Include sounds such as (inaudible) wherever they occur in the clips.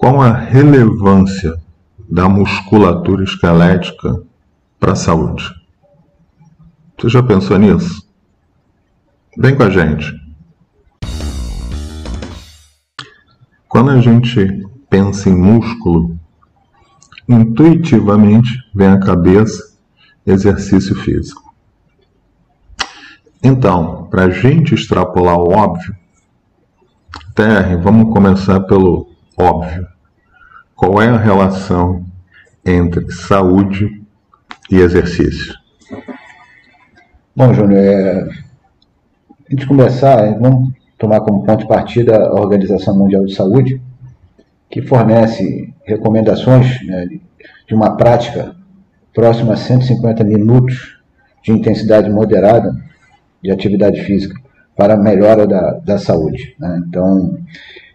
Qual a relevância da musculatura esquelética para a saúde? Você já pensou nisso? Vem com a gente. Quando a gente pensa em músculo, intuitivamente vem à cabeça exercício físico. Então, para a gente extrapolar o óbvio, TR, vamos começar pelo óbvio. Qual é a relação entre saúde e exercício? Bom, Júnior, é... a gente começar, vamos tomar como ponto de partida a Organização Mundial de Saúde, que fornece recomendações né, de uma prática próxima a 150 minutos de intensidade moderada de atividade física para a melhora da, da saúde. Né? Então,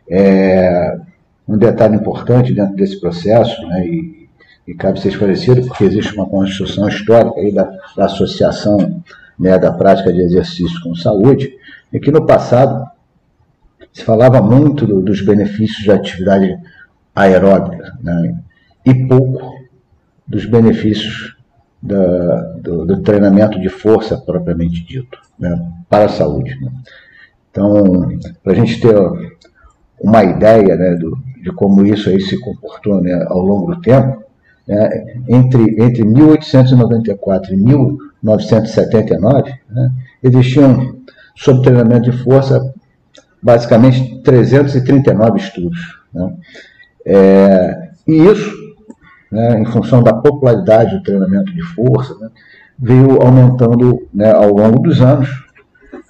é, um detalhe importante dentro desse processo, né, e, e, cabe ser esclarecido, porque existe uma construção histórica aí da, da associação né, da prática de exercício com saúde, é que no passado se falava muito do, dos benefícios da atividade aeróbica né, e pouco dos benefícios da, do, do, treinamento de força propriamente dito, né, para a saúde. Então, para a gente ter uma ideia né, do, de como isso aí se comportou né, ao longo do tempo, né, entre, entre 1894 e 1979, né, existiam, sob treinamento de força, basicamente 339 estudos. Né. É, e isso, né, em função da popularidade do treinamento de força, né, veio aumentando né, ao longo dos anos.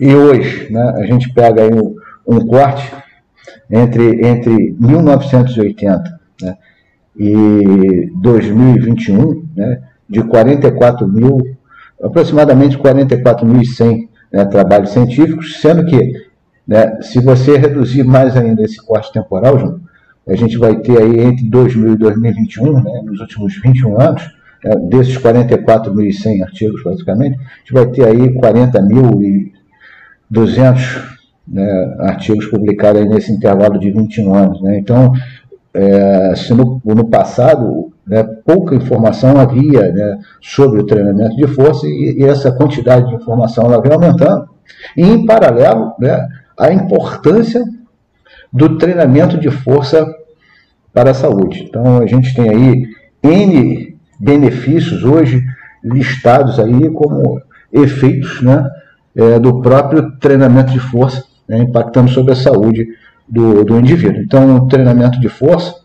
E hoje, né, a gente pega aí um, um corte entre, entre 1980 né, e 2021, né, de 44 mil, aproximadamente 44.100 né, trabalhos científicos, sendo que, né, se você reduzir mais ainda esse corte temporal, João, a gente vai ter aí entre 2000 e 2021, né, nos últimos 21 anos, né, desses 44.100 artigos, basicamente, a gente vai ter aí 40.200 né, artigos publicados nesse intervalo de 21 anos. Né? Então, é, se no, no passado né, pouca informação havia né, sobre o treinamento de força e, e, essa quantidade de informação ela vem aumentando. E, em paralelo, né, a importância do treinamento de força para a saúde. Então, a gente tem aí N benefícios hoje listados aí como efeitos né, é, do próprio treinamento de força né, impactando sobre a saúde do, do indivíduo. Então, o treinamento de força,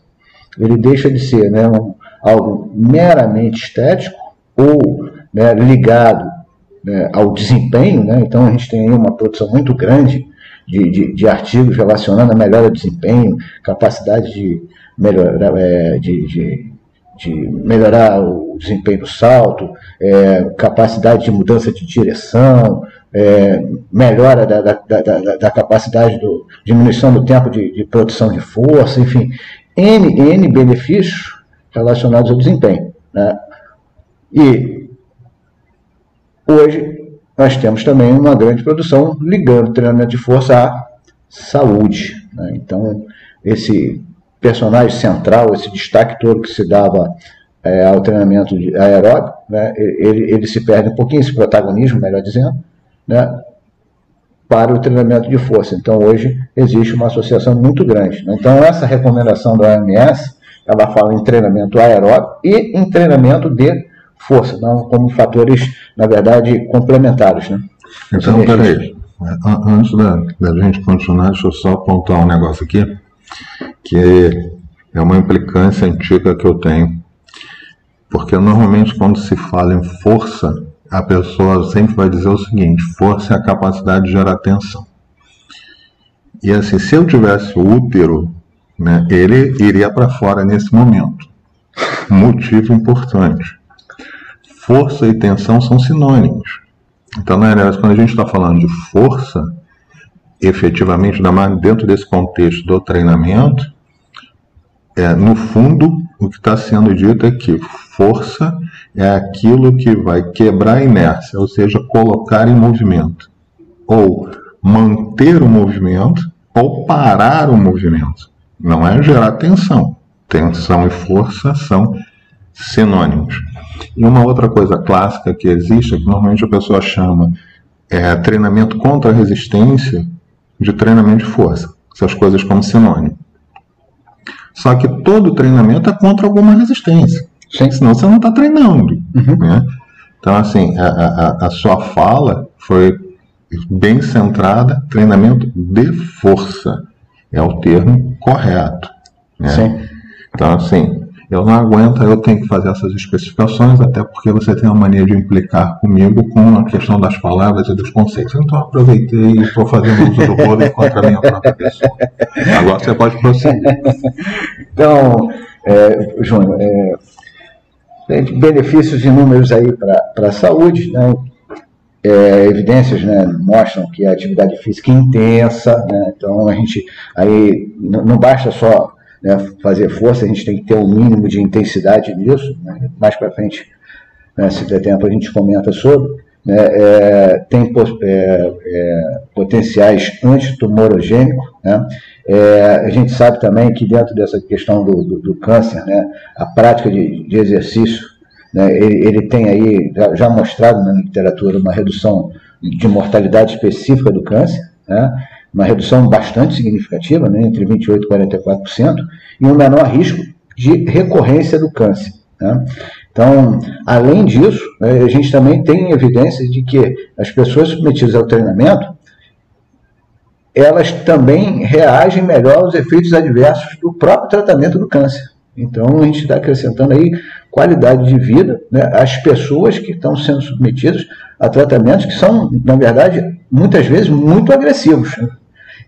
ele deixa de ser né, um, algo meramente estético ou né, ligado né, ao desempenho. Né, então, a gente tem aí uma produção muito grande de, de, de artigos relacionando a melhora do desempenho, capacidade de melhorar, é, de, de, de, melhorar o desempenho do salto, é, capacidade de mudança de direção, é, melhora da, da, da, da, capacidade, do, diminuição do tempo de, de, produção de força, enfim, N, N benefícios relacionados ao desempenho. Né? E hoje nós temos também uma grande produção ligando treinamento de força à saúde. Né? Então, esse personagem central, esse destaque todo que se dava é, ao treinamento aeróbico, né? ele, ele se perde um pouquinho, esse protagonismo, melhor dizendo, né, para o treinamento de força. Então, hoje existe uma associação muito grande. Né? Então, essa recomendação da OMS, ela fala em treinamento aeróbico e em treinamento de força, não como fatores, na verdade, complementares. Né? Então, peraí, antes da, da gente continuar, deixa eu só apontar um negócio aqui, que é uma implicância antiga que eu tenho. Porque normalmente quando se fala em força, a pessoa sempre vai dizer o seguinte: força é a capacidade de gerar tensão. E assim, se eu tivesse o útero, né, ele iria para fora nesse momento. Motivo importante. Força e tensão são sinônimos. Então, na verdade, quando a gente está falando de força, efetivamente, dentro desse contexto do treinamento, é, no fundo, o que está sendo dito é que força é aquilo que vai quebrar a inércia, ou seja, colocar em movimento, ou manter o movimento, ou parar o movimento. Não é gerar tensão. tensão e força são sinônimos. E uma outra coisa clássica que existe, que normalmente a pessoa chama é, treinamento contra a resistência de treinamento de força. Essas coisas como sinônimo. Só que todo treinamento é contra alguma resistência. Senão você não está treinando. Uhum. Né? Então, assim, a, a, a sua fala foi bem centrada, treinamento de força. É o termo correto. Né? Sim. Então, assim, eu não aguento, eu tenho que fazer essas especificações, até porque você tem uma mania de implicar comigo com a questão das palavras e dos conceitos. Então, eu aproveitei e estou fazendo uso do vôlei contra a minha própria pessoa. Agora você pode prosseguir. (laughs) Então, é, Júnior, é, benefícios inúmeros aí para a saúde, né? É, evidências né, mostram que a atividade física é intensa, né, então a gente aí não basta só né, fazer força, a gente tem que ter um mínimo de intensidade nisso. Né, mais para frente, né, se der tempo, a gente comenta sobre. Né, é, tem é, é, potenciais antitumorogênicos. Né, é, a gente sabe também que dentro dessa questão do, do, do câncer, né, a prática de, de exercício né, ele, ele, tem aí, já, já, mostrado na literatura, uma redução de mortalidade específica do câncer, né, uma redução bastante significativa, né, entre 28% e 44%, e um menor risco de recorrência do câncer. Né. Então, além disso, né, a gente também tem evidências de que as pessoas submetidas ao treinamento, elas também reagem melhor aos efeitos adversos do próprio tratamento do câncer. Então, a gente está acrescentando aí qualidade de vida né, às pessoas que estão sendo submetidas a tratamentos que são, na verdade, muitas vezes muito agressivos né,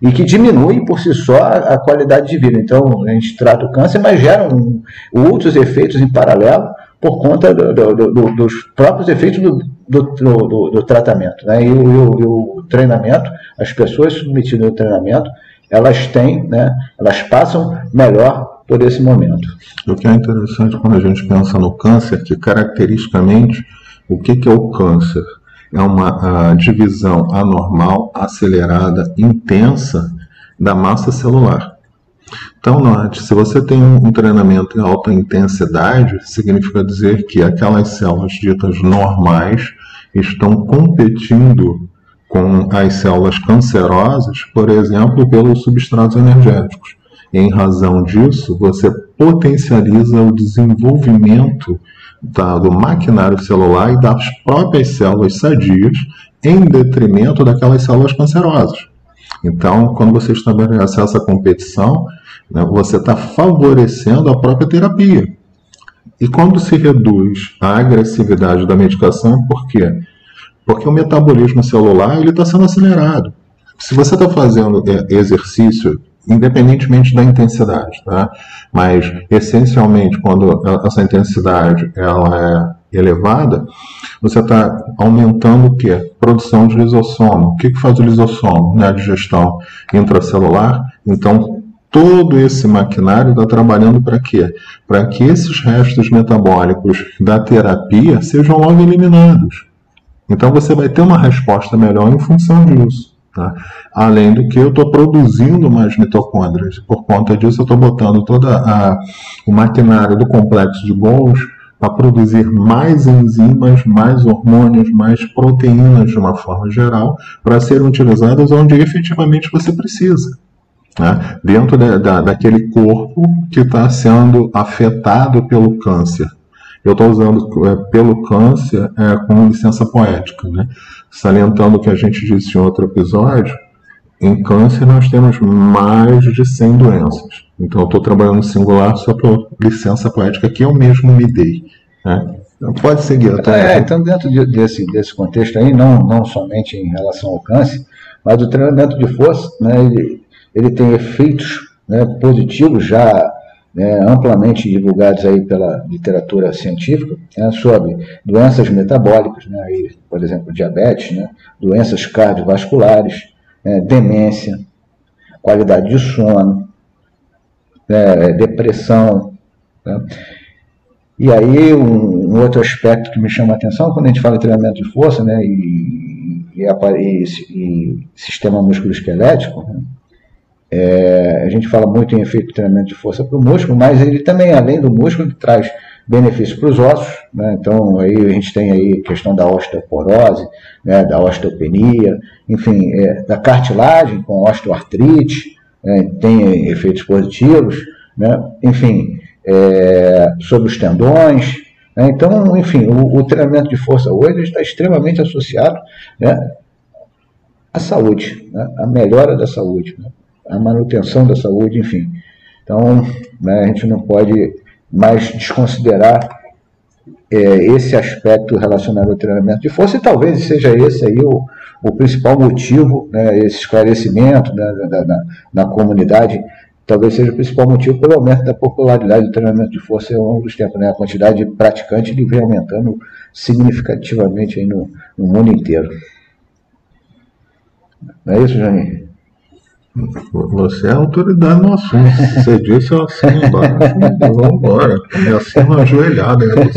e que diminuem por si só a, qualidade de vida. Então, a gente trata o câncer, mas geram outros efeitos em paralelo por conta do, do, do, dos próprios efeitos do, tratamento. Né, e, o, e o treinamento, as pessoas submetidas ao treinamento, elas têm, né, elas passam melhor por esse momento. O que é interessante quando a gente pensa no câncer, que caracteristicamente, o que, que é o câncer? É uma divisão anormal, acelerada, intensa da massa celular. Então, note, se você tem um treinamento em alta intensidade, significa dizer que aquelas células ditas normais estão competindo com as células cancerosas, por exemplo, pelos substratos energéticos. Em razão disso, você potencializa o desenvolvimento tá, do maquinário celular e das próprias células sadias em detrimento daquelas células cancerosas. Então, quando você estabelece essa competição, né, você está favorecendo a própria terapia. E quando se reduz a agressividade da medicação, por quê? Porque o metabolismo celular está sendo acelerado. Se você está fazendo é, exercício independentemente da intensidade, tá? Mas essencialmente quando essa intensidade ela é elevada, você está aumentando o que? Produção de lisossomo. O que, que faz o lisossomo? Né? A digestão intracelular. Então todo esse maquinário está trabalhando para quê? Para que esses restos metabólicos da terapia sejam logo eliminados. Então você vai ter uma resposta melhor em função disso. Tá? Além do que eu estou produzindo mais mitocôndrias. Por conta disso, eu estou botando todo o maquinário do complexo de Golgi para produzir mais enzimas, mais hormônios, mais proteínas de uma forma geral, para serem utilizadas onde efetivamente você precisa. Né? Dentro da, da, daquele corpo que está sendo afetado pelo câncer. Eu estou usando é, pelo câncer é, com licença poética, né? salientando o que a gente disse em outro episódio. Em câncer nós temos mais de 100 doenças. Então eu estou trabalhando no singular só por licença poética que eu mesmo me dei. Né? Pode seguir. É, então dentro de, desse, desse contexto aí, não, não somente em relação ao câncer, mas o treinamento de força, né, ele, ele tem efeitos né, positivos já né, amplamente divulgados aí pela literatura científica né, sobre doenças metabólicas, né, aí, por exemplo, diabetes, né, doenças cardiovasculares, né, demência, qualidade de sono, né, depressão. Né. E aí um, um, outro aspecto que me chama a atenção quando a gente fala em treinamento de força né, e, e, e, e sistema musculoesquelético, né, é, a gente fala muito em efeito de treinamento de força para o músculo, mas ele também, além do músculo, ele traz benefício para os ossos, né? então aí a gente tem aí questão da osteoporose, né? da osteopenia, enfim, é, da cartilagem com osteoartrite, né? tem efeitos positivos, né? enfim, é, sobre os tendões, né? então, enfim, o, o, treinamento de força hoje está extremamente associado à saúde, né? à melhora da saúde, à manutenção da saúde, enfim. Então, né, a gente não pode mais desconsiderar é, esse aspecto relacionado ao treinamento de força, e talvez seja esse aí o, o principal motivo, né, esse esclarecimento né, da, da, na comunidade, talvez seja o principal motivo pelo aumento da popularidade do treinamento de força ao longo dos tempos. Né, a quantidade de praticantes vem aumentando significativamente aí no, no mundo inteiro. Não é isso, Janinho? Você é autoridade no assunto. Você disse assim embaixo, vamos embora. É assim uma ajoelhada, né?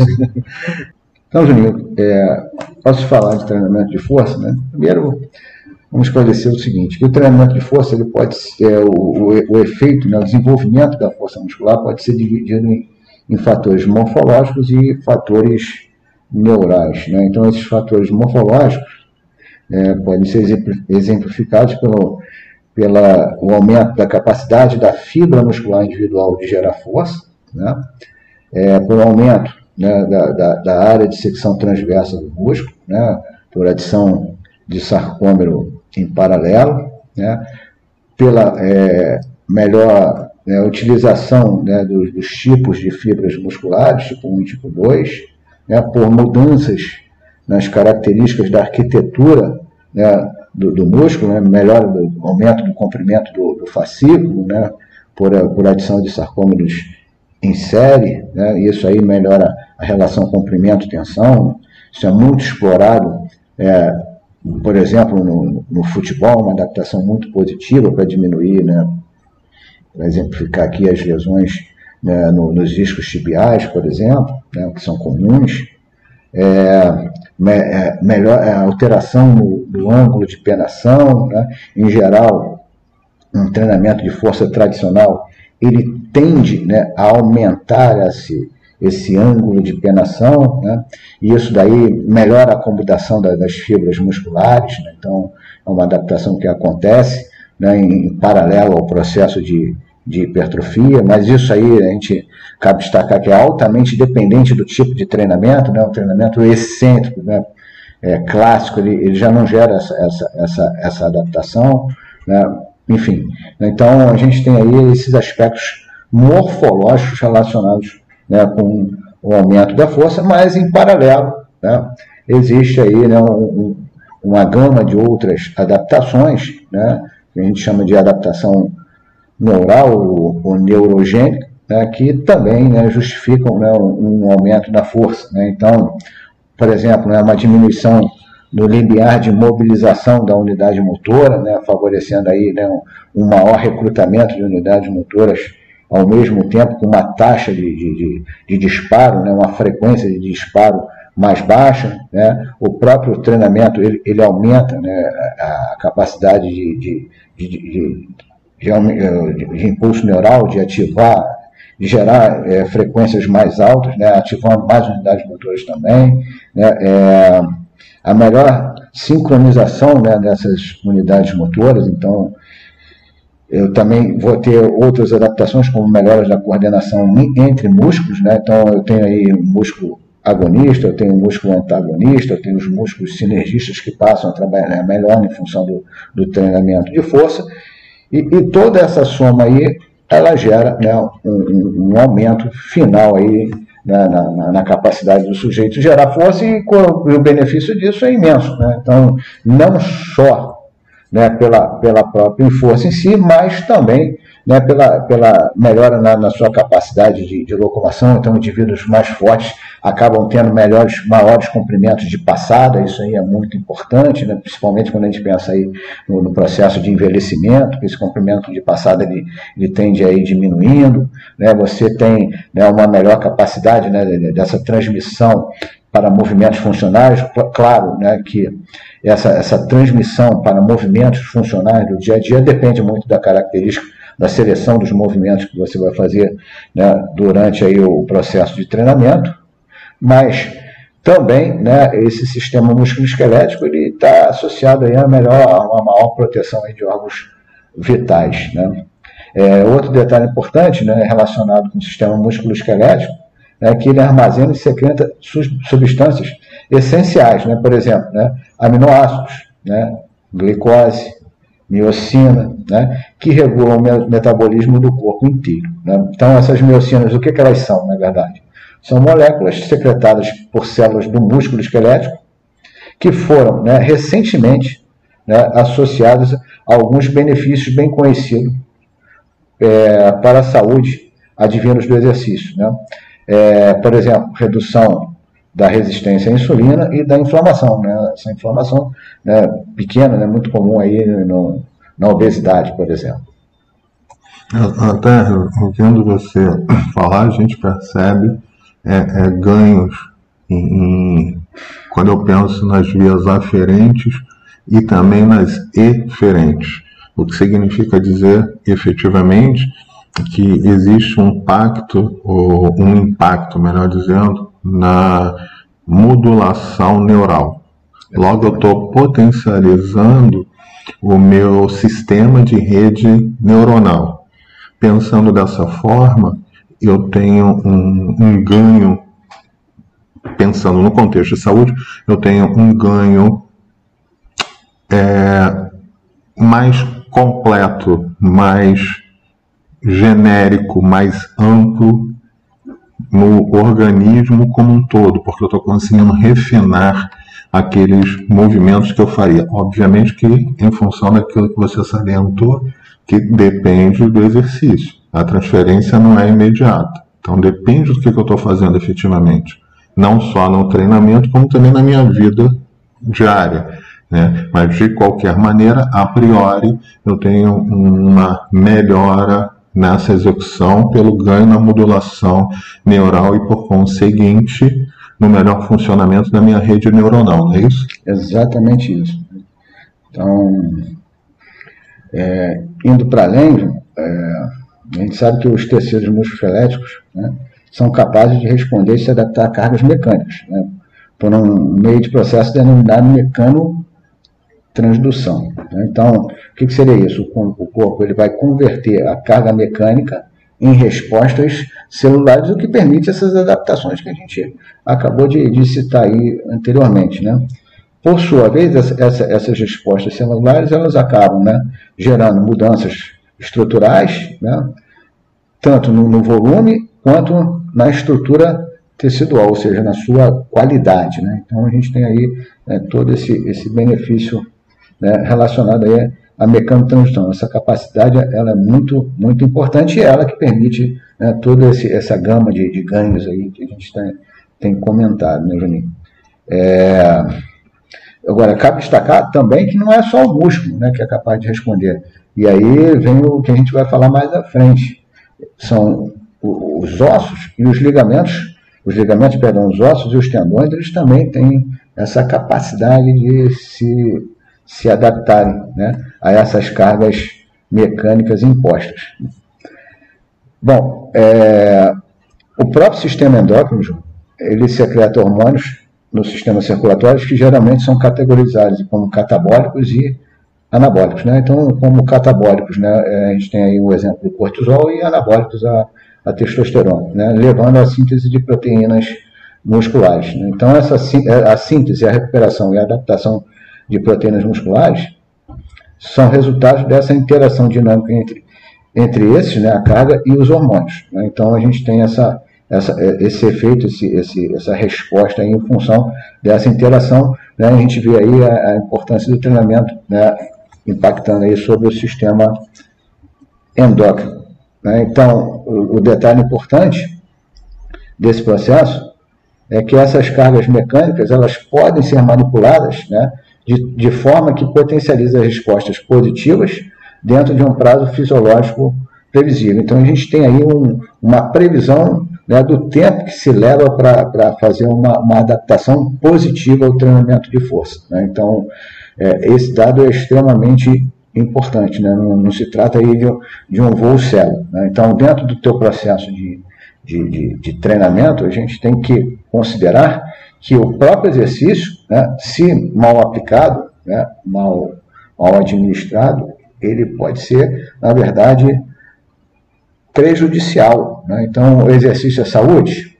Então, Juninho, é, posso falar de treinamento de força, né? Primeiro, vamos esclarecer o seguinte, que o treinamento de força, ele pode ser, o, o, o efeito, né, o desenvolvimento da força muscular pode ser dividido em, em fatores morfológicos e fatores neurais. Né? Então, esses fatores morfológicos é, podem ser exemplificados pelo pela o aumento da capacidade da fibra muscular individual de gerar força, né? É, por aumento né, da, da, da, área de secção transversa do músculo, né, por adição de sarcômero em paralelo, né, pela é, melhor né, utilização né, dos, dos, tipos de fibras musculares, tipo 1 e tipo 2, né, por mudanças nas características da arquitetura né, do, do músculo, né, melhora do aumento do comprimento do, do fascículo, né, por, por adição de sarcômeros em série, né, isso aí melhora a relação comprimento-tensão. Isso é muito explorado, é, por exemplo, no, no, futebol, uma adaptação muito positiva para diminuir, né, para exemplificar aqui as lesões né, no, nos discos tibiais, por exemplo, né, que são comuns. É, me, é, melhor, alteração no, do ângulo de penação, né? em geral, um treinamento de força tradicional, ele tende né, a aumentar esse, esse ângulo de penação, né? e isso daí melhora a acomodação da, das fibras musculares, né? então é uma adaptação que acontece né, em, em paralelo ao processo de, de hipertrofia, mas isso aí a gente cabe destacar que é altamente dependente do tipo de treinamento, né? um treinamento excêntrico, né? É, clássico, ele, ele já não gera essa, essa, essa, essa adaptação, né? enfim. Então a gente tem aí esses aspectos morfológicos relacionados né, com o aumento da força, mas em paralelo né, existe aí né, um, uma gama de outras adaptações, né, que a gente chama de adaptação neural ou, neurogênica, né, que também né, justificam né, um, um, aumento da força. Né? Então, por exemplo, né, uma diminuição no limiar de mobilização da unidade motora, né, favorecendo aí né, um maior recrutamento de unidades motoras ao mesmo tempo com uma taxa de, de, de, disparo, né, uma frequência de disparo mais baixa, né? o próprio treinamento ele, ele aumenta né, a capacidade de, de, de, de, impulso neural, de ativar gerar é, frequências mais altas, né, ativando mais unidades motoras também, né, é, a melhor sincronização né, dessas unidades motoras, então eu também vou ter outras adaptações como melhoras da coordenação entre músculos, né, então eu tenho aí músculo agonista, eu tenho um músculo antagonista, eu tenho os músculos sinergistas que passam a trabalhar melhor em função do, do treinamento de força, e, e toda essa soma aí ela gera né, um, um, aumento final aí né, na, na, capacidade do sujeito gerar força e, e, o benefício disso é imenso. Né? Então, não só né, pela, pela própria força em si, mas também né, pela, pela melhora na, na sua capacidade de, de, locomoção. Então, indivíduos mais fortes acabam tendo melhores, maiores comprimentos de passada, isso aí é muito importante, né, principalmente quando a gente pensa aí no, no processo de envelhecimento, que esse comprimento de passada ele, ele tende a ir diminuindo, né, você tem né, uma melhor capacidade né, dessa transmissão para movimentos funcionais, claro né, que essa, essa transmissão para movimentos funcionais do dia a dia depende muito da característica da seleção dos movimentos que você vai fazer né, durante aí o processo de treinamento, mas também né, esse sistema músculo-esquelético está associado aí a, melhor, a uma maior proteção de órgãos vitais. Né. É, outro detalhe importante né, relacionado com o sistema músculo-esquelético é que ele armazena e secreta substâncias essenciais, né, por exemplo, né, aminoácidos, né, glicose, miocina, né, que regulam o metabolismo do corpo inteiro. Né? Então, essas miocinas, o que, que elas são, na verdade? São moléculas secretadas por células do músculo esquelético que foram né, recentemente né, associadas a alguns benefícios bem conhecidos é, para a saúde advindos do exercício. Né? É, por exemplo, redução da resistência à insulina e da inflamação. Né? Essa inflamação né, pequena, né, muito comum aí no, na obesidade, por exemplo. Até ouvindo você falar, a gente percebe é, é, ganhos em, em, quando eu penso nas vias aferentes e também nas eferentes, o que significa dizer efetivamente que existe um pacto, ou um impacto, melhor dizendo, na modulação neural. Logo, eu estou potencializando o meu sistema de rede neuronal. Pensando dessa forma, eu tenho um, um ganho, pensando no contexto de saúde, eu tenho um ganho é, mais completo, mais genérico, mais amplo no organismo como um todo, porque eu estou conseguindo refinar aqueles movimentos que eu faria. Obviamente que em função daquilo que você salientou, que depende do exercício. A transferência não é imediata. Então depende do que, eu estou fazendo efetivamente. Não só no treinamento, como também na minha vida diária. Né? Mas de qualquer maneira, a priori, eu tenho uma melhora nessa execução pelo ganho na modulação neural e, por conseguinte, no melhor funcionamento da minha rede neuronal, não é isso? Exatamente isso. Então, é, indo para além, é, a gente sabe que os tecidos musculoesqueléticos né, são capazes de responder e se adaptar a cargas mecânicas, né, por um meio de processo denominado mecano transdução. Né? Então, o que, seria isso? O corpo ele vai converter a carga mecânica em respostas celulares, o que permite essas adaptações que a gente acabou de, de citar aí anteriormente. Né? Por sua vez, essa, essas respostas celulares elas acabam né, gerando mudanças estruturais, né, tanto no, no volume quanto na estrutura tecidual, ou seja, na sua qualidade. Né? Então a gente tem aí né, todo esse, esse benefício né, relacionada aí à mecanotransdução. Essa capacidade ela é muito, muito importante e é ela que permite né, toda esse, essa gama de, de, ganhos aí que a gente tem, tem comentado, né, Juninho? É... Agora, cabe destacar também que não é só o músculo né, que é capaz de responder. E aí vem o que a gente vai falar mais à frente. São os ossos e os ligamentos, os ligamentos, perdão, os ossos e os tendões, eles também têm essa capacidade de se se adaptarem né, a essas cargas mecânicas impostas. Bom, é, o próprio sistema endócrino, ele secreta hormônios no sistema circulatório que geralmente são categorizados como catabólicos e anabólicos. Né? Então, como catabólicos, né, é, a gente tem aí o exemplo do cortisol e anabólicos a, a testosterona, né, levando à síntese de proteínas musculares. Né? Então, essa, a síntese, a recuperação e a adaptação de proteínas musculares são resultados dessa interação dinâmica entre, entre esses, né, a carga e os hormônios. Né? Então a gente tem essa, essa, esse efeito, esse, esse, essa resposta em função dessa interação. Né? A gente vê aí a, a importância do treinamento né, impactando aí sobre o sistema endócrino. Né? Então, o, o detalhe importante desse processo é que essas cargas mecânicas elas podem ser manipuladas né, de, de forma que potencializa respostas positivas dentro de um prazo fisiológico previsível. Então a gente tem aí um, uma previsão né, do tempo que se leva para fazer uma, uma, adaptação positiva ao treinamento de força. Né? Então é, esse dado é extremamente importante, né? não, não se trata aí de, de um voo cego. Né? Então, dentro do teu processo de, de, de, de, treinamento, a gente tem que considerar que o próprio exercício, né, se mal aplicado, né, mal, mal administrado, ele pode ser, na verdade, prejudicial. Né? Então, o exercício é saúde?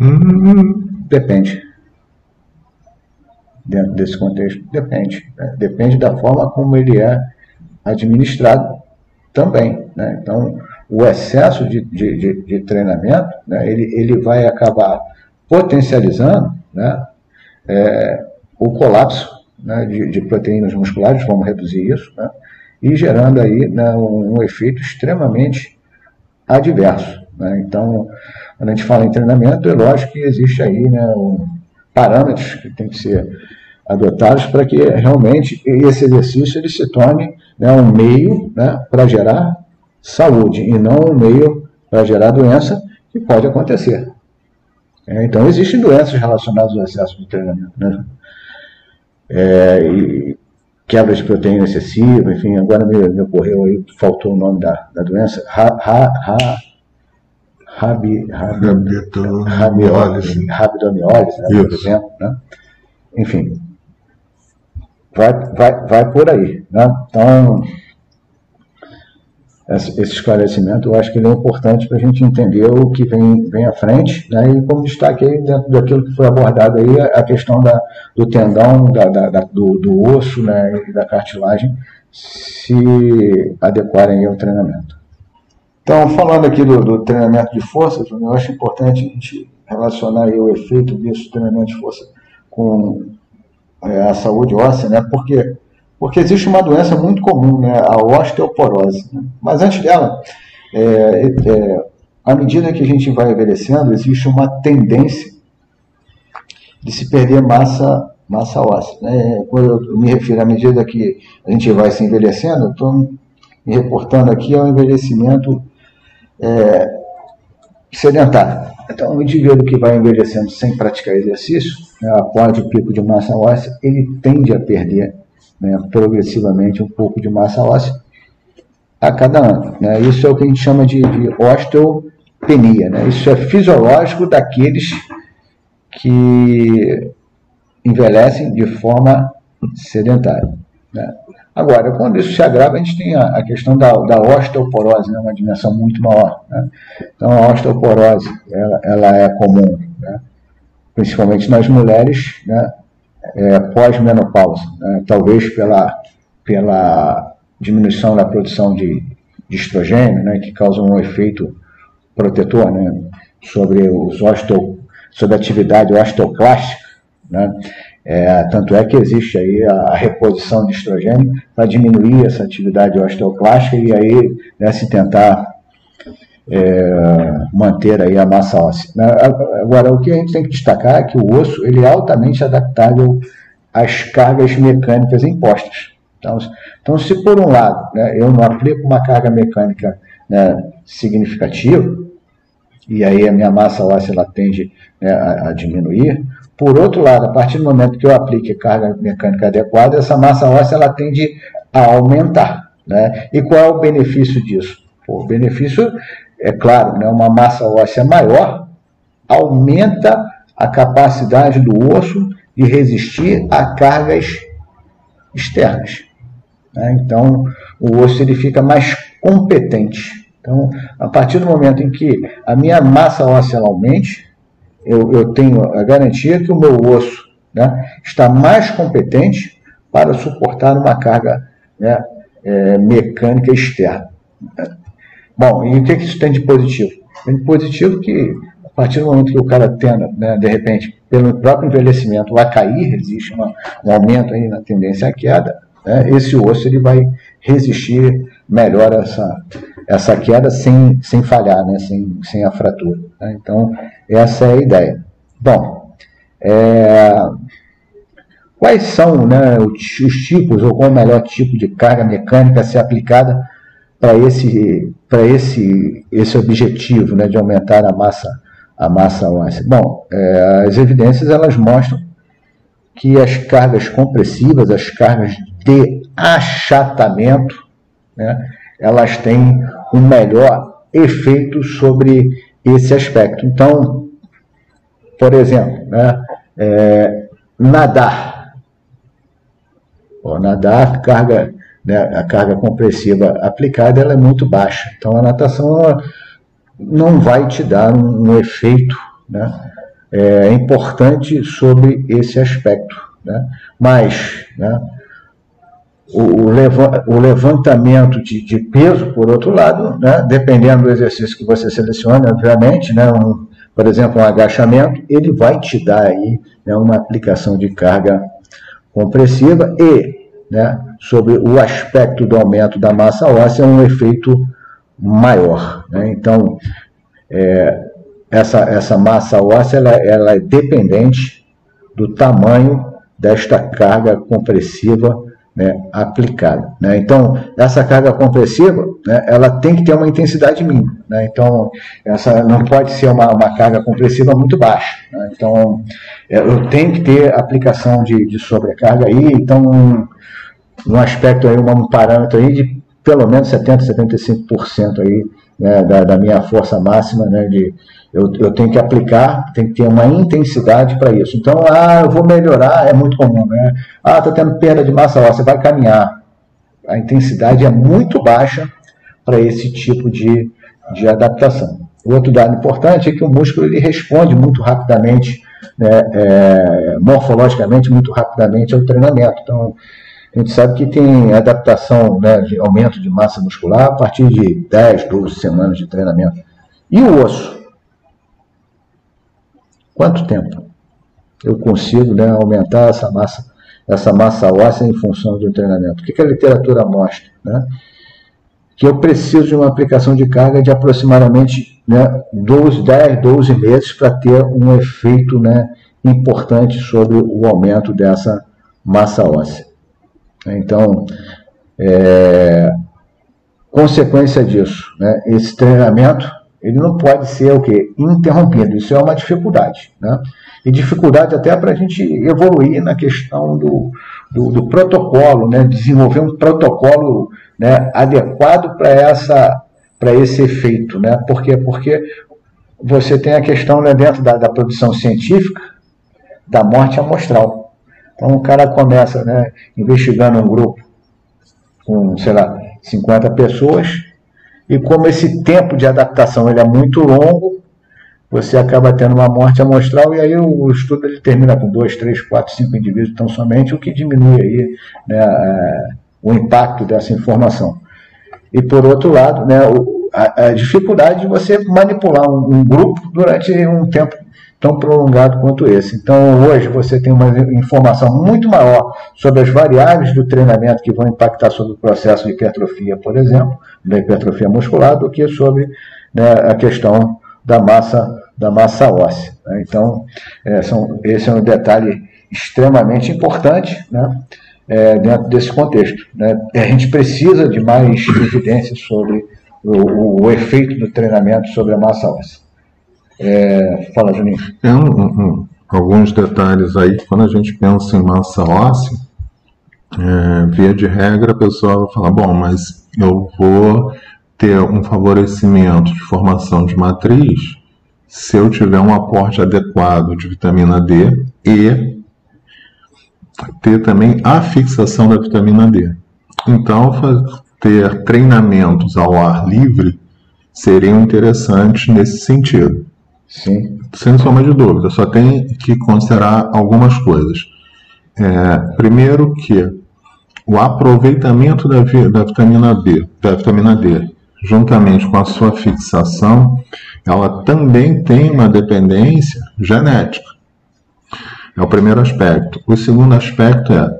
Hum, depende. Dentro desse contexto, depende. Né? Depende da forma como ele é administrado também. Né? Então, o excesso de, de, de, de treinamento, né, ele, ele vai acabar potencializando né, é, o colapso né, de, de, proteínas musculares, vamos reduzir isso, né, e gerando aí né, um, um, efeito extremamente adverso. Né. Então, quando a gente fala em treinamento, é lógico que existe aí né, um, parâmetros que tem que ser adotados para que realmente esse exercício ele se torne né, um meio para gerar saúde e não um meio para gerar doença que pode acontecer. É, então, existem doenças relacionadas ao excesso de treinamento. Né? É, e quebra de proteína excessiva, enfim, agora me, me ocorreu aí, faltou o nome da, da doença, ha, ha, ha, rabi, rabi, rabidomiólise, rabidomiólise né, por exemplo. Né? Enfim, vai, vai, vai por aí. Né? Então, esse esclarecimento, eu acho que ele é importante para a gente entender o que vem, vem à frente, né? e como destaque aí, dentro daquilo que foi abordado aí, a questão da, do tendão, da, da, da do, do, osso né? e da cartilagem se adequarem ao treinamento. Então, falando aqui do, do treinamento de força, eu acho importante a gente relacionar o efeito desse treinamento de força com é, a saúde óssea, né? porque porque existe uma doença muito comum, né, a osteoporose. Né? Mas antes dela, é, é, à medida que a gente vai envelhecendo, existe uma tendência de se perder massa, massa óssea. Né? Quando eu me refiro à medida que a gente vai se envelhecendo, estou me reportando aqui ao envelhecimento é, sedentário. Então, o indivíduo que vai envelhecendo sem praticar exercício, né, após o pico de massa óssea, ele tende a perder né, progressivamente um pouco de massa óssea a cada ano. Né? Isso é o que a gente chama de, de osteopenia. Né? Isso é fisiológico daqueles que envelhecem de forma sedentária. Né? Agora, quando isso se agrava, a gente tem a, a questão da, da osteoporose, né? uma dimensão muito maior. Né? Então, a osteoporose ela, ela é comum, né? principalmente nas mulheres, né? É, pós-menopausa, né? talvez pela, pela diminuição da produção de, de estrogênio, né? que causa um efeito protetor né? sobre, os osteo, sobre a atividade osteoclástica. Né? É, tanto é que existe aí a, a reposição de estrogênio para diminuir essa atividade osteoclástica e aí né, se tentar é, manter aí a massa óssea. Né? Agora, o que a gente tem que destacar é que o osso ele é altamente adaptável às cargas mecânicas impostas. Então, então se por um lado né, eu não aplico uma carga mecânica né, significativa, e aí a minha massa óssea ela tende né, a, a, diminuir, por outro lado, a partir do momento que eu aplique carga mecânica adequada, essa massa óssea ela tende a aumentar. Né? E qual é o benefício disso? O benefício é claro, né, uma massa óssea maior aumenta a capacidade do osso de resistir a cargas externas. Né? Então, o osso ele fica mais competente. Então, a partir do momento em que a minha massa óssea aumente, eu, eu tenho a garantia que o meu osso né, está mais competente para suportar uma carga né, é, mecânica externa. Bom, e o que, que isso tem de positivo? Tem de positivo que, a partir do momento que o cara tenda, né, de repente, pelo próprio envelhecimento, a cair, existe uma, um aumento aí na tendência à queda, né, esse osso ele vai resistir melhor a essa, essa queda sem, sem falhar, né, sem, sem a fratura. Né? Então, essa é a ideia. Bom, é, quais são né, os tipos, ou qual o melhor tipo de carga mecânica a ser aplicada para esse, para esse, esse objetivo né, de aumentar a massa, a massa óssea? Bom, é, as evidências elas mostram que as cargas compressivas, as cargas de achatamento, né, elas têm um melhor efeito sobre esse aspecto. Então, por exemplo, né, é, nadar. Bom, nadar, carga, né, a carga compressiva aplicada ela é muito baixa. Então, a natação não vai te dar um, um efeito né, é, importante sobre esse aspecto. Né? Mas né, o, o, levantamento de, de, peso, por outro lado, né, dependendo do exercício que você selecione, obviamente, né, um, por exemplo, um agachamento, ele vai te dar aí né, uma aplicação de carga compressiva e, né, sobre o aspecto do aumento da massa óssea, um efeito maior. Né? Então, é, essa, essa massa óssea ela, ela é dependente do tamanho desta carga compressiva né, aplicada. Né? Então, essa carga compressiva, né, ela tem que ter uma intensidade mínima. Né? Então, essa não pode ser uma, uma carga compressiva muito baixa. Né? Então, é, eu tenho que ter aplicação de, de sobrecarga aí. Então, um, um aspecto aí, um parâmetro aí de pelo menos 70, 75% aí né, da, da, minha força máxima, né, de, eu, eu tenho que aplicar, tem que ter uma intensidade para isso. Então, ah, eu vou melhorar, é muito comum, né? Ah, estou tendo perda de massa óssea, vai caminhar. A intensidade é muito baixa para esse tipo de, de adaptação. Outro dado importante é que o músculo ele responde muito rapidamente, né, é, morfologicamente, muito rapidamente ao treinamento. Então, a gente sabe que tem adaptação né, de aumento de massa muscular a partir de 10, 12 semanas de treinamento. E o osso? Quanto tempo eu consigo né, aumentar essa massa, essa massa óssea em função um treinamento? O que, que a literatura mostra? Né? Que eu preciso de uma aplicação de carga de aproximadamente né, 12, 10, 12 meses para ter um efeito né, importante sobre o aumento dessa massa óssea. Então, é, consequência disso, né, esse treinamento ele não pode ser o que interrompido. Isso é uma dificuldade, né? E dificuldade até para a gente evoluir na questão do, do, do, protocolo, né? Desenvolver um protocolo né, adequado para essa para esse efeito, né? Por quê? Porque você tem a questão né, dentro da, da produção científica da morte amostral. Então o cara começa né, investigando um grupo com, sei lá, 50 pessoas, e como esse tempo de adaptação ele é muito longo, você acaba tendo uma morte amostral e aí o estudo ele termina com dois, três, quatro, cinco indivíduos tão somente, o que diminui aí né, o impacto dessa informação. E por outro lado, né, a, a dificuldade de você manipular um, um, grupo durante um tempo tão prolongado quanto esse. Então, hoje você tem uma informação muito maior sobre as variáveis do treinamento que vão impactar sobre o processo de hipertrofia, por exemplo, da hipertrofia muscular, do que sobre né, a questão da massa, da massa óssea. Né? Então, é, são, esse é um detalhe extremamente importante né, é, dentro desse contexto. Né? A gente precisa de mais evidências sobre o, o, o efeito do treinamento sobre a massa óssea. É, fala, Juninho. É um, um, alguns detalhes aí, quando a gente pensa em massa óssea, é, via de regra, a pessoa vai falar: bom, mas eu vou ter um favorecimento de formação de matriz se eu tiver um aporte adequado de vitamina D e ter também a fixação da vitamina D. Então, ter treinamentos ao ar livre seriam interessantes nesse sentido. Sim. Sem sombra de dúvida, só tem que considerar algumas coisas. É, primeiro que o aproveitamento da, da vitamina B, da vitamina D, juntamente com a sua fixação, ela também tem uma dependência genética. É o primeiro aspecto. O segundo aspecto é,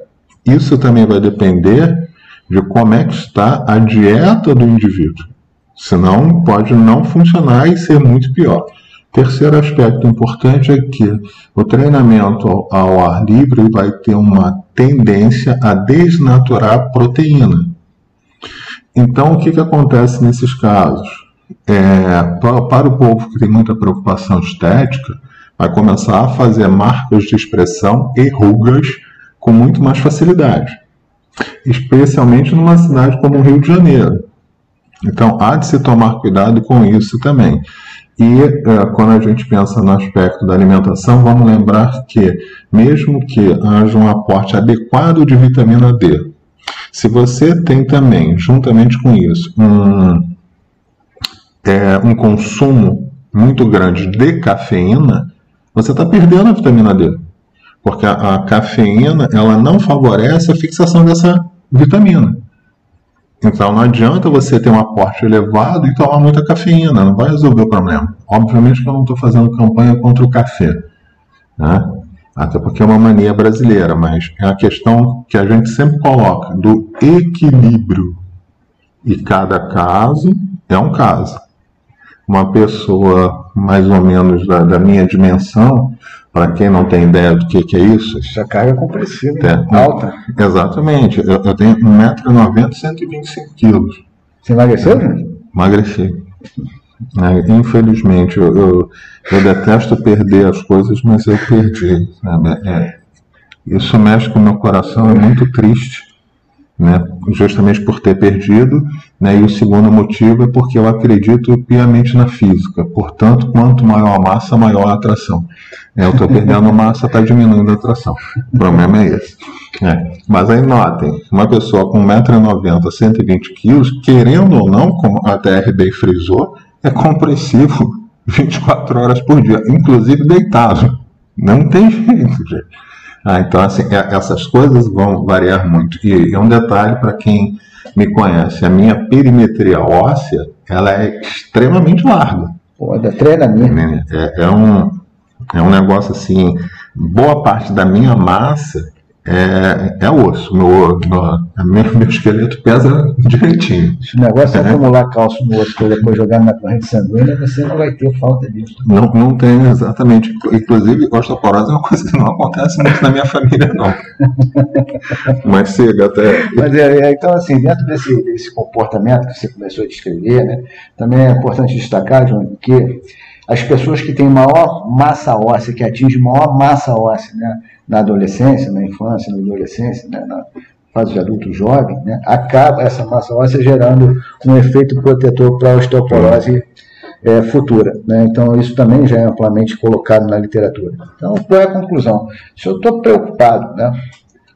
isso também vai depender de como é que está a dieta do indivíduo. Senão pode não funcionar e ser muito pior. Terceiro aspecto importante é que o treinamento ao ar livre vai ter uma tendência a desnaturar a proteína. Então, o que, que acontece nesses casos? É, para, o povo que tem muita preocupação estética, vai começar a fazer marcas de expressão e rugas com muito mais facilidade, especialmente numa cidade como o Rio de Janeiro. Então, há de se tomar cuidado com isso também. E é, quando a gente pensa no aspecto da alimentação, vamos lembrar que, mesmo que haja um aporte adequado de vitamina D, se você tem também, juntamente com isso, um, é, um consumo muito grande de cafeína, você está perdendo a vitamina D. Porque a, a cafeína ela não favorece a fixação dessa vitamina. Então não adianta você ter um aporte elevado e tomar muita cafeína, não vai resolver o problema. Obviamente que eu não estou fazendo campanha contra o café, né? até porque é uma mania brasileira, mas é a questão que a gente sempre coloca do equilíbrio. E cada caso é um caso. Uma pessoa mais ou menos da, da minha dimensão para quem não tem ideia do que, que é isso. Isso é carga compressiva, é, alta. Exatamente. Eu, eu tenho 1,90m e 125 quilos. Você emagreceu, né? Emagreci. É, infelizmente, eu, eu, eu, detesto perder as coisas, mas eu perdi. É, isso mexe com o meu coração, é muito triste né, justamente por ter perdido, né, e o segundo motivo é porque eu acredito piamente na física, portanto, quanto maior a massa, maior a atração. É, eu estou perdendo (laughs) massa, está diminuindo a atração. O problema é esse. É. Mas aí notem, uma pessoa com 1,90m, 120 kg, querendo ou não, como a TRB frisou, é compressivo (laughs) 24 horas por dia, inclusive deitado. Não tem jeito, gente. Ah, então, assim, é, essas coisas vão variar muito. E, e um detalhe para quem me conhece, a minha perimetria óssea, ela é extremamente larga. Pô, da treinamento. É, é, um, é um negócio assim, boa parte da minha massa é, é osso. Meu, meu, (laughs) meu esqueleto pesa direitinho. Se o negócio é, é acumular cálcio no osso para depois jogar na corrente sanguínea, você não vai ter falta disso. Não, não tem, exatamente. Inclusive, osteoporose é uma (laughs) coisa que não acontece muito na minha família, não. (laughs) Mas chega até. Mas é, é, então, assim, dentro desse, desse comportamento que você começou a descrever, né, também é importante destacar, João, que as pessoas que têm maior massa óssea, que atingem maior massa óssea, né? na adolescência, na infância, na adolescência, né, na fase de adulto jovem, né, acaba essa massa óssea gerando um efeito protetor para a osteoporose é, futura. Né? Então, isso também já é amplamente colocado na literatura. Então, qual é a conclusão? Se eu estou preocupado né,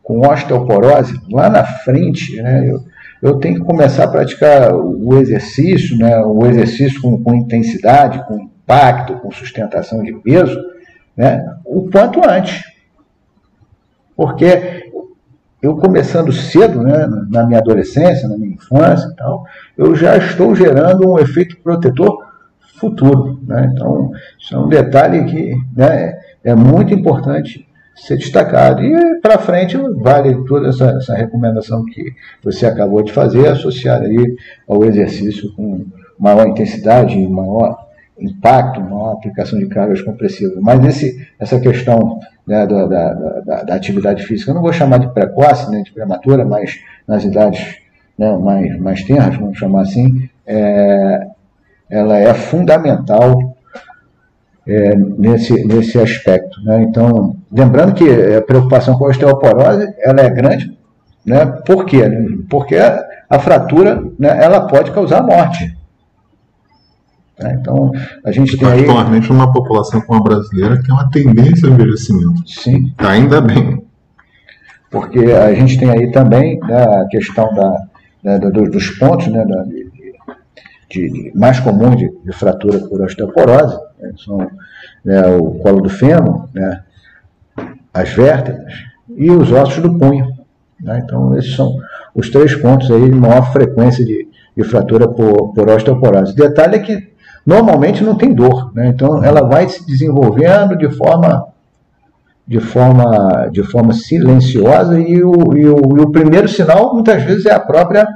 com osteoporose, lá na frente, né, eu, eu tenho que começar a praticar o exercício, né, o exercício com, com intensidade, com impacto, com sustentação de peso, né, o quanto antes. Porque eu começando cedo, né, na minha adolescência, na minha infância e tal, eu já estou gerando um efeito protetor futuro. Né? Então, isso é um detalhe que né, é muito importante ser destacado. E para frente vale toda essa, essa, recomendação que você acabou de fazer, associada aí ao exercício com maior intensidade e maior impacto, maior aplicação de cargas compressivas. Mas esse, essa questão né, da, da, da, da, atividade física. Eu não vou chamar de precoce, nem de prematura, mas nas idades né, mais, mais tenras, vamos chamar assim, é, ela é fundamental é, nesse, nesse aspecto. Né? Então, lembrando que a preocupação com a osteoporose ela é grande, né? por quê? Porque a fratura né, ela pode causar morte. Né? Então, a gente tem aí... Particularmente numa população como a brasileira que tem uma tendência ao envelhecimento. Sim. Ainda bem. Porque a gente tem aí também né, a questão da, né, dos pontos né, da, de, de, mais comuns de, de, fratura por osteoporose, né, são né, o colo do fêmur, né, as vértebras e os ossos do punho. Então, esses são os três pontos aí de maior frequência de, de fratura por, por osteoporose. Detalhe é que normalmente não tem dor, né? então ela vai se desenvolvendo de forma de forma de forma silenciosa e o, e o, e o primeiro sinal muitas vezes é a própria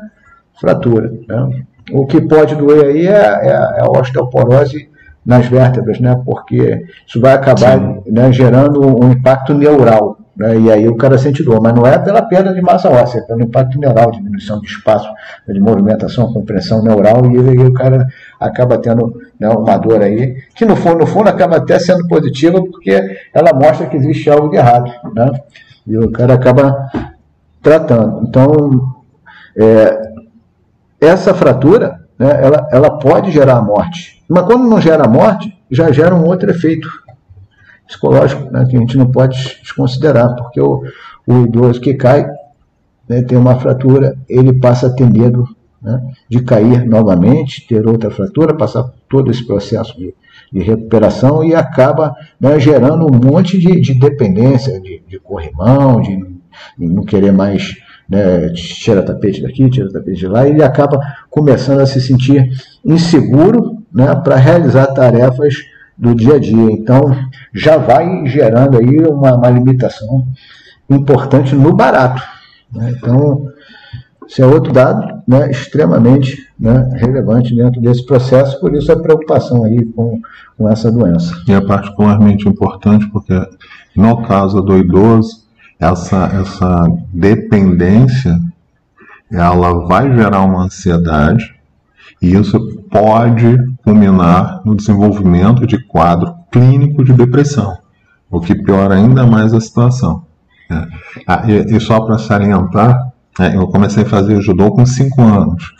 fratura. Né? O que pode doer aí é, é, é a osteoporose nas vértebras, né? porque isso vai acabar né, gerando um impacto neural. Né, e aí o cara sente dor, mas não é pela perda de massa óssea, é pelo impacto neural, diminuição de espaço, de movimentação, compressão neural, e aí o cara acaba tendo né, uma dor aí, que no fundo, no fundo acaba até sendo positiva, porque ela mostra que existe algo de errado, né, e o cara acaba tratando. Então, é, essa fratura, né, ela, ela pode gerar a morte, mas quando não gera a morte, já gera um outro efeito psicológico né, que a gente não pode desconsiderar, porque o, o idoso que cai né, tem uma fratura, ele passa a ter medo né, de cair novamente, ter outra fratura, passar todo esse processo de, de recuperação e acaba né, gerando um monte de, de dependência, de, de corrimão, de, não querer mais né, tapete daqui, tira tapete de lá, e ele acaba começando a se sentir inseguro né, para realizar tarefas do dia a dia. Então, já vai gerando aí uma, uma limitação importante no barato. Né? Então, esse é outro dado né, extremamente né, relevante dentro desse processo, por isso a preocupação aí com, com essa doença. E é particularmente importante porque, no caso do idoso, essa, essa dependência ela vai gerar uma ansiedade e isso pode culminar no desenvolvimento de quadro clínico de depressão, o que piora ainda mais a situação. É. Ah, e, e, só para salientar, é, eu comecei a fazer judô com 5 anos,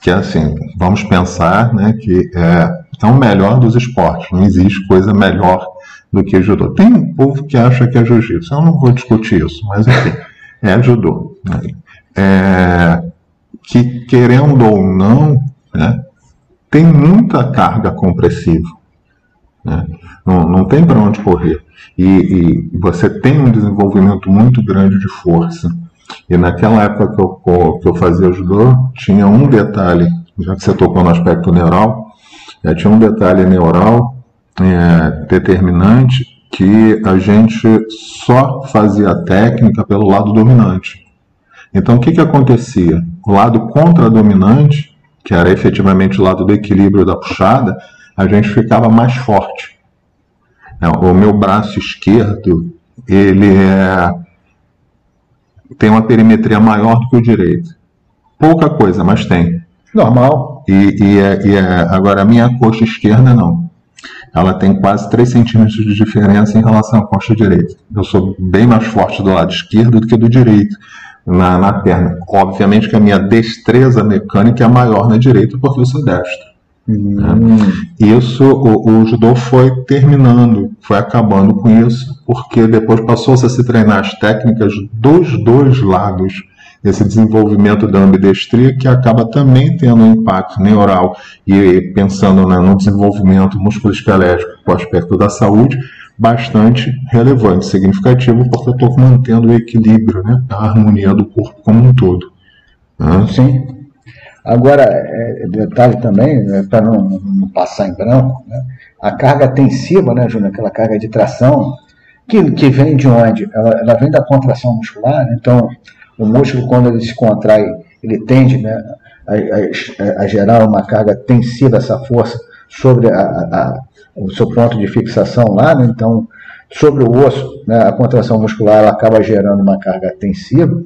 que é assim, vamos pensar né, que é, é o melhor dos esportes, não existe coisa melhor do que judô. Tem um povo que acha que é jiu-jitsu, eu não vou discutir isso, mas enfim, é judô. Né? É, que querendo ou não, né, tem muita carga compressiva. Né? Não, não tem para onde correr. E, e, você tem um desenvolvimento muito grande de força. E naquela época que eu, que eu fazia judô, tinha um detalhe, já que você tocou no aspecto neural, é, tinha um detalhe neural é, determinante que a gente só fazia técnica pelo lado dominante. Então, o que, que acontecia? O lado contra-dominante que era efetivamente o lado do equilíbrio da puxada, a gente ficava mais forte. O meu braço esquerdo, ele é, tem uma perimetria maior do que o direito. Pouca coisa, mas tem. Normal. E, e, é, e é, agora a minha coxa esquerda não. Ela tem quase 3 centímetros de diferença em relação à coxa direita. Eu sou bem mais forte do lado esquerdo do que do direito na, na perna. Obviamente que a minha destreza mecânica é maior na direita porque eu sou destro. Hum. Né? Isso, o, o, judô foi terminando, foi acabando com isso, porque depois passou-se a se treinar as técnicas dos dois lados, esse desenvolvimento da ambidestria que acaba também tendo um impacto neural e pensando né, no desenvolvimento musculoesquelético, com o aspecto da saúde, bastante relevante, significativo, porque eu estou mantendo o equilíbrio, né, a harmonia do corpo como um todo. Né? Sim. Agora, é, detalhe também, né, para não, não, passar em branco, né, a carga tensiva, né, Júnior, aquela carga de tração, que, que vem de onde? Ela, ela vem da contração muscular, né, então o músculo, quando ele se contrai, ele tende né, a, a, a gerar uma carga tensiva, essa força sobre a, a, o seu ponto de fixação lá, né? então sobre o osso, né, a contração muscular ela acaba gerando uma carga tensiva.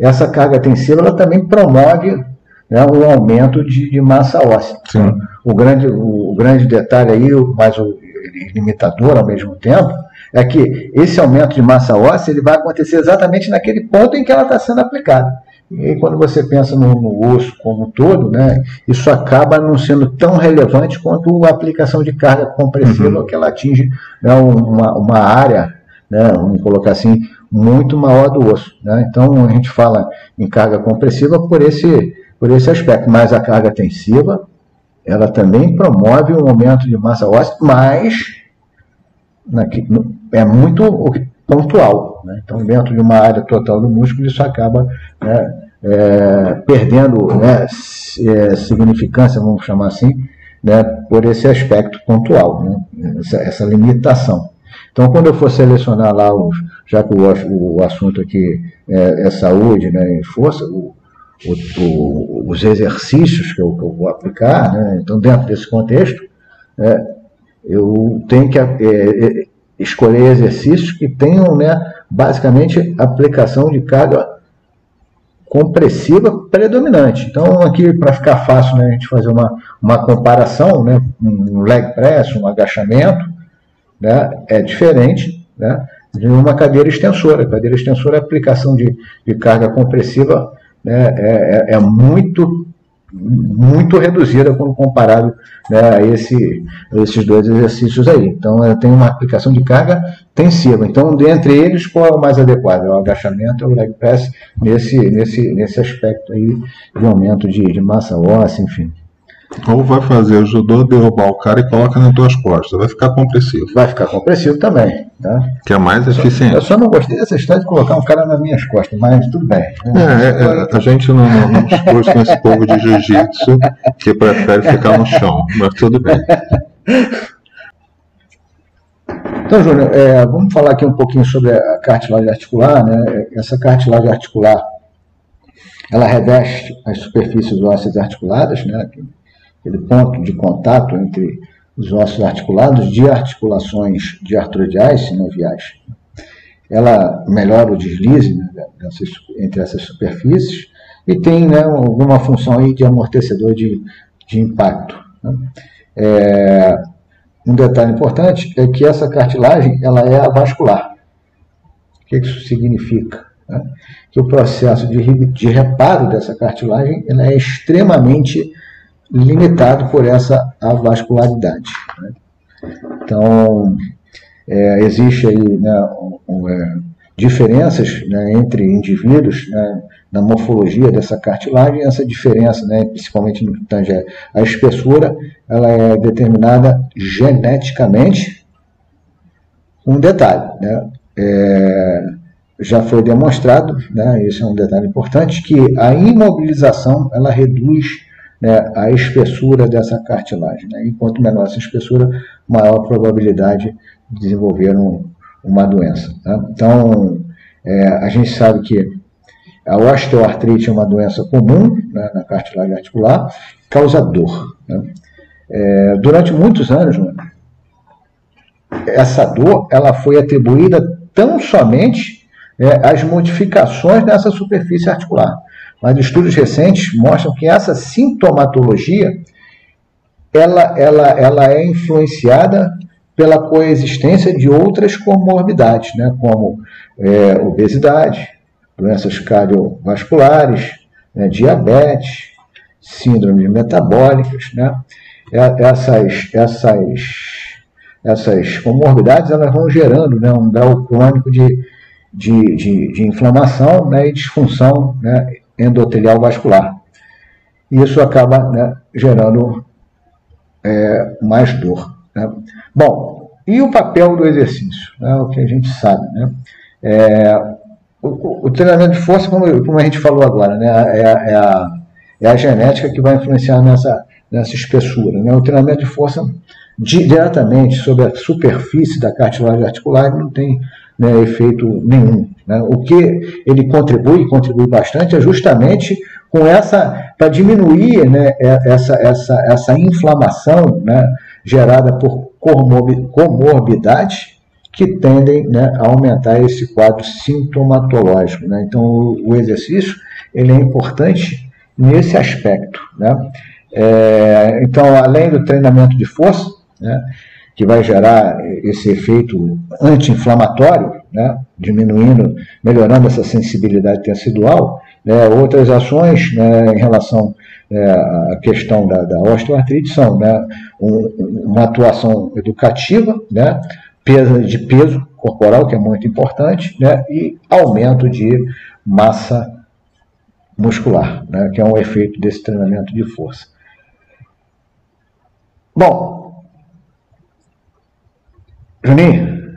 Essa carga tensiva ela também promove né, um aumento de, de massa óssea. Sim. O, grande, o, o, grande detalhe aí, mas o limitador ao mesmo tempo, é que esse aumento de massa óssea ele vai acontecer exatamente naquele ponto em que ela está sendo aplicada. E quando você pensa no, no, osso como um todo, né, isso acaba não sendo tão relevante quanto a aplicação de carga compressiva, uhum. que ela atinge né, uma, uma área, né, vamos colocar assim, muito maior do osso. Né? Então a gente fala em carga compressiva por esse, por esse aspecto, mas a carga tensiva ela também promove um aumento de massa óssea, mas é muito pontual. Né? Então, dentro de uma área total do músculo, isso acaba né, é, perdendo né, é, significância, vamos chamar assim, né, por esse aspecto pontual, né, essa, essa, limitação. Então, quando eu for selecionar lá, os, já que o, o assunto aqui é, é saúde né, e força, o, o, os exercícios que eu, que eu vou aplicar, né, então, dentro desse contexto, é, eu tenho que é, escolher exercícios que tenham né, basicamente aplicação de carga compressiva predominante. Então, aqui, para ficar fácil né, a gente fazer uma, uma comparação, né, um leg press, um agachamento, né, é diferente né, de uma cadeira extensora. Cadeira extensora, aplicação de, de carga compressiva né, é, é, é muito muito reduzida quando comparado né, a, esse, esses dois exercícios aí. Então, tem uma aplicação de carga tensiva. Então, dentre eles, qual é o mais adequado? É o agachamento ou o leg press nesse, nesse, nesse aspecto aí de aumento de, de massa óssea, enfim. Ou vai fazer o judô, derrubar o cara e coloca nas duas costas. Vai ficar compressivo. Vai ficar compressivo também. Tá? Que é mais eficiente. Eu só não gostei dessa história de colocar um cara nas minhas costas, mas tudo bem. É, é, é a gente não, não, não discute com esse povo de jiu-jitsu que prefere ficar no chão, mas tudo bem. Então, Júnior, é, vamos falar aqui um pouquinho sobre a cartilagem articular. Né? Essa cartilagem articular, ela reveste as superfícies ósseas articuladas, né? Aquele ponto de contato entre os ossos articulados de articulações de artrodiais sinoviais. Ela melhora o deslize né, dessas, entre essas superfícies e tem né, alguma função aí de amortecedor de, de impacto. Né. É, um detalhe importante é que essa cartilagem ela é avascular. O que isso significa? Né? Que o processo de, de reparo dessa cartilagem ela é extremamente limitado por essa avascularidade. Né? Então, é, existe aí né, um, é, diferenças né, entre indivíduos né, na morfologia dessa cartilagem. Essa diferença, né, principalmente no que tange a espessura, ela é determinada geneticamente. Um detalhe, né, é, já foi demonstrado, né, esse é um detalhe importante, que a imobilização ela reduz né, a espessura dessa cartilagem. Né? E quanto menor essa espessura, maior a probabilidade de desenvolver um, uma doença. Tá? Então, é, a gente sabe que a osteoartrite é uma doença comum né, na cartilagem articular, causa dor. Né? É, durante muitos anos, essa dor ela foi atribuída tão somente é, às modificações nessa superfície articular mas estudos recentes mostram que essa sintomatologia ela, ela, ela é influenciada pela coexistência de outras comorbidades, né, como é, obesidade, doenças cardiovasculares, né, diabetes, síndromes metabólicas, né, é, essas, essas, essas comorbidades elas vão gerando né, um grau crônico de, de, de, de inflamação né, e disfunção né, endotelial vascular. E isso acaba né, gerando é, mais dor. Né? Bom, e o papel do exercício? Né, o que a gente sabe. Né? É, o, o, treinamento de força, como, como, a gente falou agora, né, é, é, a, é a genética que vai influenciar nessa, nessa espessura. Né? O treinamento de força diretamente sobre a superfície da cartilagem articular não tem né, efeito nenhum. Né? O que ele contribui, contribui bastante, é justamente com essa, para diminuir né, é, essa, essa, essa inflamação né, gerada por comorbidades que tendem né, a aumentar esse quadro sintomatológico. Né? Então, o, o, exercício ele é importante nesse aspecto. Né? É, então, além do treinamento de força, né, que vai gerar esse efeito anti-inflamatório, né, diminuindo, melhorando essa sensibilidade tecidual, né, outras ações né, em relação é, à questão da, da osteoartrite são né, um, uma atuação educativa, né, de peso corporal, que é muito importante, né, e aumento de massa muscular, né, que é um efeito desse treinamento de força. Bom, Juninho,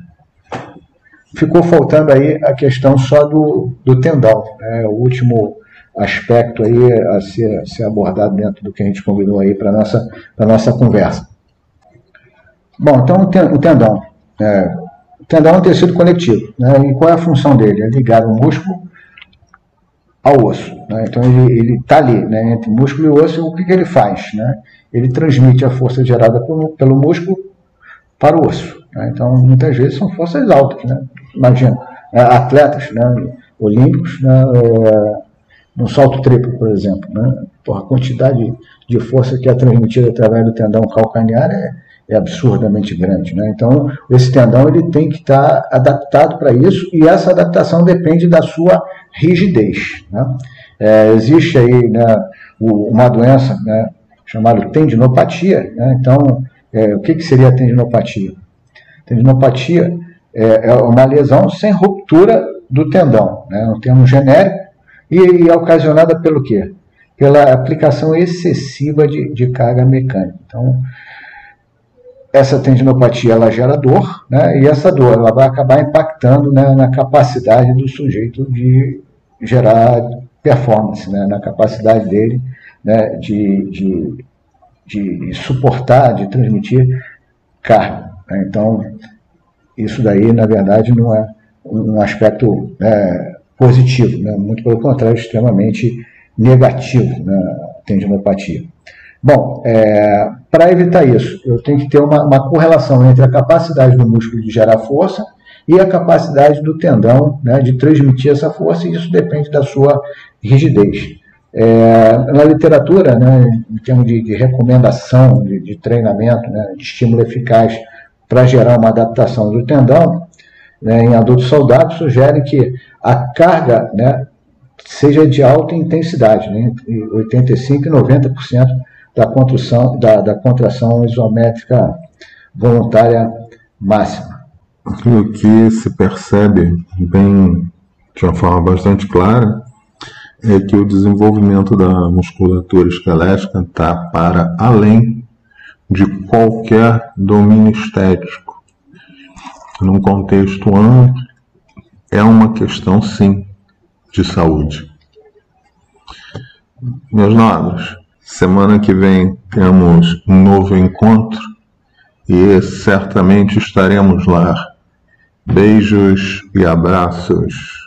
ficou faltando aí a questão só do, do tendão, né? o último aspecto aí a ser, a ser abordado dentro do que a gente combinou aí para nossa para nossa conversa. Bom, então o tendão, é, o tendão é um tecido conectivo, né? E qual é a função dele? É ligar o músculo ao osso, né? Então ele está ali, né? Entre músculo e osso, o que, que ele faz, né? Ele transmite a força gerada pelo, pelo músculo para o osso. Né? Então, muitas vezes são forças altas, né? imagina, né, atletas né, olímpicos né, é, no salto triplo, por exemplo. Né, porra, a quantidade de força que é transmitida através do tendão calcanear é, é absurdamente grande. Né? Então, esse tendão ele tem que estar adaptado para isso e essa adaptação depende da sua rigidez. Né? É, existe aí né, uma doença né, chamada tendinopatia. Né? Então, é, o que, que seria a tendinopatia? Tendinopatia é, é, uma lesão sem ruptura do tendão, né? um termo genérico, e, e é ocasionada pelo quê? Pela aplicação excessiva de, de carga mecânica. Então, essa tendinopatia ela gera dor, né? e essa dor ela vai acabar impactando né, na capacidade do sujeito de gerar performance, né? na capacidade dele né, de, de, de suportar, de transmitir carga. Né? Então, isso daí, na verdade, não é um aspecto é, positivo, né? muito pelo contrário, extremamente negativo, né? tendinopatia. Bom, é, para evitar isso, eu tenho que ter uma, uma, correlação entre a capacidade do músculo de gerar força e a capacidade do tendão né, de transmitir essa força, e isso depende da sua rigidez. É, na literatura, né, em termos de, de recomendação, de, de treinamento, né, de estímulo eficaz para gerar uma adaptação do tendão, né, em adultos saudáveis, sugere que a carga né, seja de alta intensidade, né, entre 85% e 90% da, contração, da, da contração isométrica voluntária máxima. O que se percebe bem, de uma forma bastante clara, é que o desenvolvimento da musculatura esquelética está para além de qualquer domínio estético. Num contexto amplo, é uma questão, sim, de saúde. Meus nobres, Semana que vem temos um novo encontro e certamente estaremos lá. Beijos e abraços.